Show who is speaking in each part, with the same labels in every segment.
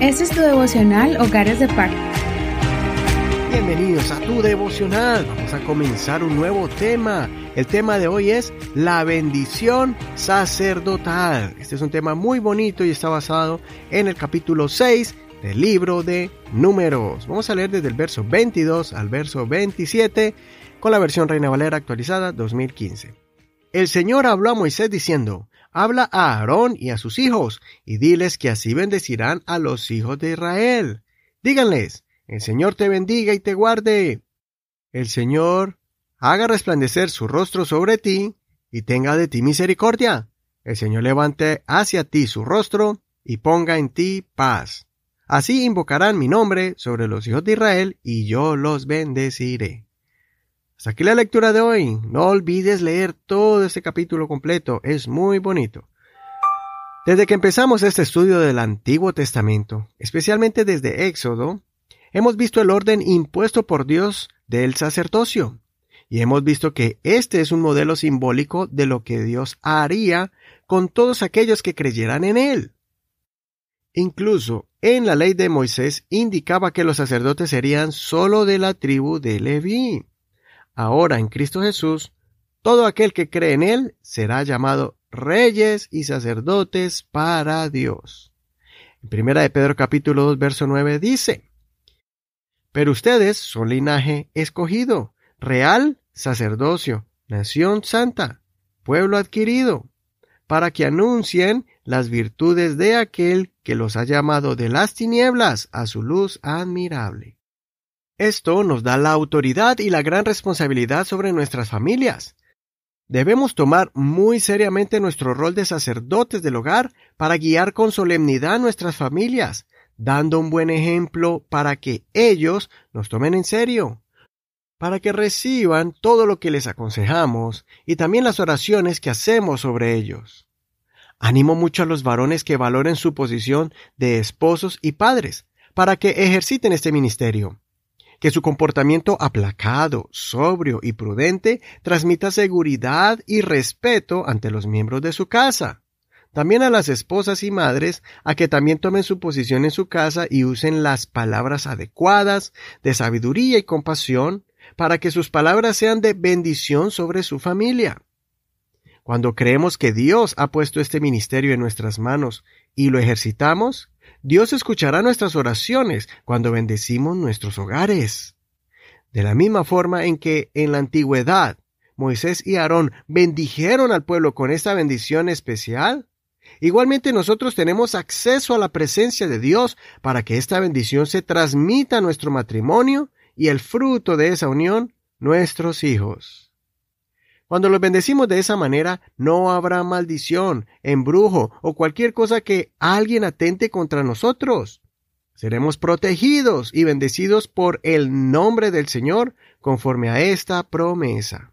Speaker 1: Este es tu devocional Hogares de Pacto.
Speaker 2: Bienvenidos a tu devocional. Vamos a comenzar un nuevo tema. El tema de hoy es la bendición sacerdotal. Este es un tema muy bonito y está basado en el capítulo 6 del libro de Números. Vamos a leer desde el verso 22 al verso 27 con la versión Reina Valera actualizada 2015. El Señor habló a Moisés diciendo, Habla a Aarón y a sus hijos, y diles que así bendecirán a los hijos de Israel. Díganles, el Señor te bendiga y te guarde. El Señor haga resplandecer su rostro sobre ti y tenga de ti misericordia. El Señor levante hacia ti su rostro y ponga en ti paz. Así invocarán mi nombre sobre los hijos de Israel y yo los bendeciré. Hasta aquí la lectura de hoy. No olvides leer todo este capítulo completo. Es muy bonito. Desde que empezamos este estudio del Antiguo Testamento, especialmente desde Éxodo, hemos visto el orden impuesto por Dios del sacerdocio. Y hemos visto que este es un modelo simbólico de lo que Dios haría con todos aquellos que creyeran en Él. Incluso en la ley de Moisés indicaba que los sacerdotes serían sólo de la tribu de Leví. Ahora en Cristo Jesús, todo aquel que cree en Él será llamado reyes y sacerdotes para Dios. En primera de Pedro capítulo 2 verso 9 dice, Pero ustedes son linaje escogido, real sacerdocio, nación santa, pueblo adquirido, para que anuncien las virtudes de aquel que los ha llamado de las tinieblas a su luz admirable. Esto nos da la autoridad y la gran responsabilidad sobre nuestras familias. Debemos tomar muy seriamente nuestro rol de sacerdotes del hogar para guiar con solemnidad nuestras familias, dando un buen ejemplo para que ellos nos tomen en serio, para que reciban todo lo que les aconsejamos y también las oraciones que hacemos sobre ellos. Animo mucho a los varones que valoren su posición de esposos y padres, para que ejerciten este ministerio que su comportamiento aplacado, sobrio y prudente transmita seguridad y respeto ante los miembros de su casa. También a las esposas y madres a que también tomen su posición en su casa y usen las palabras adecuadas, de sabiduría y compasión, para que sus palabras sean de bendición sobre su familia. Cuando creemos que Dios ha puesto este ministerio en nuestras manos y lo ejercitamos, Dios escuchará nuestras oraciones cuando bendecimos nuestros hogares. De la misma forma en que en la antigüedad Moisés y Aarón bendijeron al pueblo con esta bendición especial, igualmente nosotros tenemos acceso a la presencia de Dios para que esta bendición se transmita a nuestro matrimonio y el fruto de esa unión, nuestros hijos. Cuando los bendecimos de esa manera, no habrá maldición, embrujo o cualquier cosa que alguien atente contra nosotros. Seremos protegidos y bendecidos por el nombre del Señor conforme a esta promesa.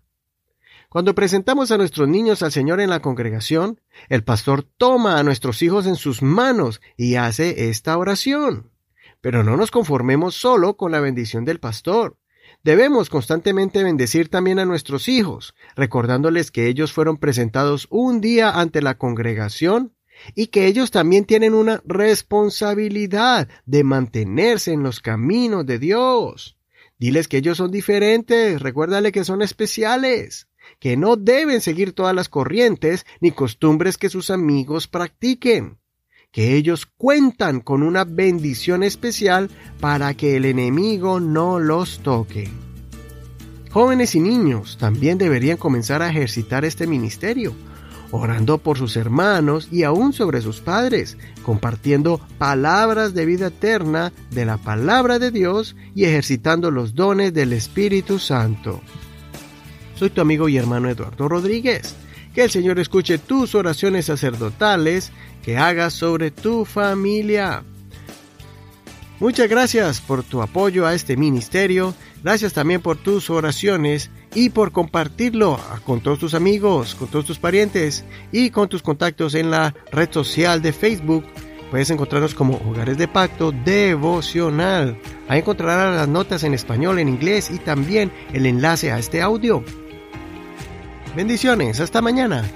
Speaker 2: Cuando presentamos a nuestros niños al Señor en la congregación, el pastor toma a nuestros hijos en sus manos y hace esta oración. Pero no nos conformemos solo con la bendición del pastor. Debemos constantemente bendecir también a nuestros hijos, recordándoles que ellos fueron presentados un día ante la congregación y que ellos también tienen una responsabilidad de mantenerse en los caminos de Dios. Diles que ellos son diferentes, recuérdale que son especiales, que no deben seguir todas las corrientes ni costumbres que sus amigos practiquen que ellos cuentan con una bendición especial para que el enemigo no los toque. Jóvenes y niños también deberían comenzar a ejercitar este ministerio, orando por sus hermanos y aún sobre sus padres, compartiendo palabras de vida eterna de la palabra de Dios y ejercitando los dones del Espíritu Santo. Soy tu amigo y hermano Eduardo Rodríguez. Que el Señor escuche tus oraciones sacerdotales que hagas sobre tu familia. Muchas gracias por tu apoyo a este ministerio, gracias también por tus oraciones y por compartirlo con todos tus amigos, con todos tus parientes y con tus contactos en la red social de Facebook. Puedes encontrarnos como Hogares de Pacto Devocional. Ahí encontrarás las notas en español, en inglés y también el enlace a este audio. Bendiciones, hasta mañana.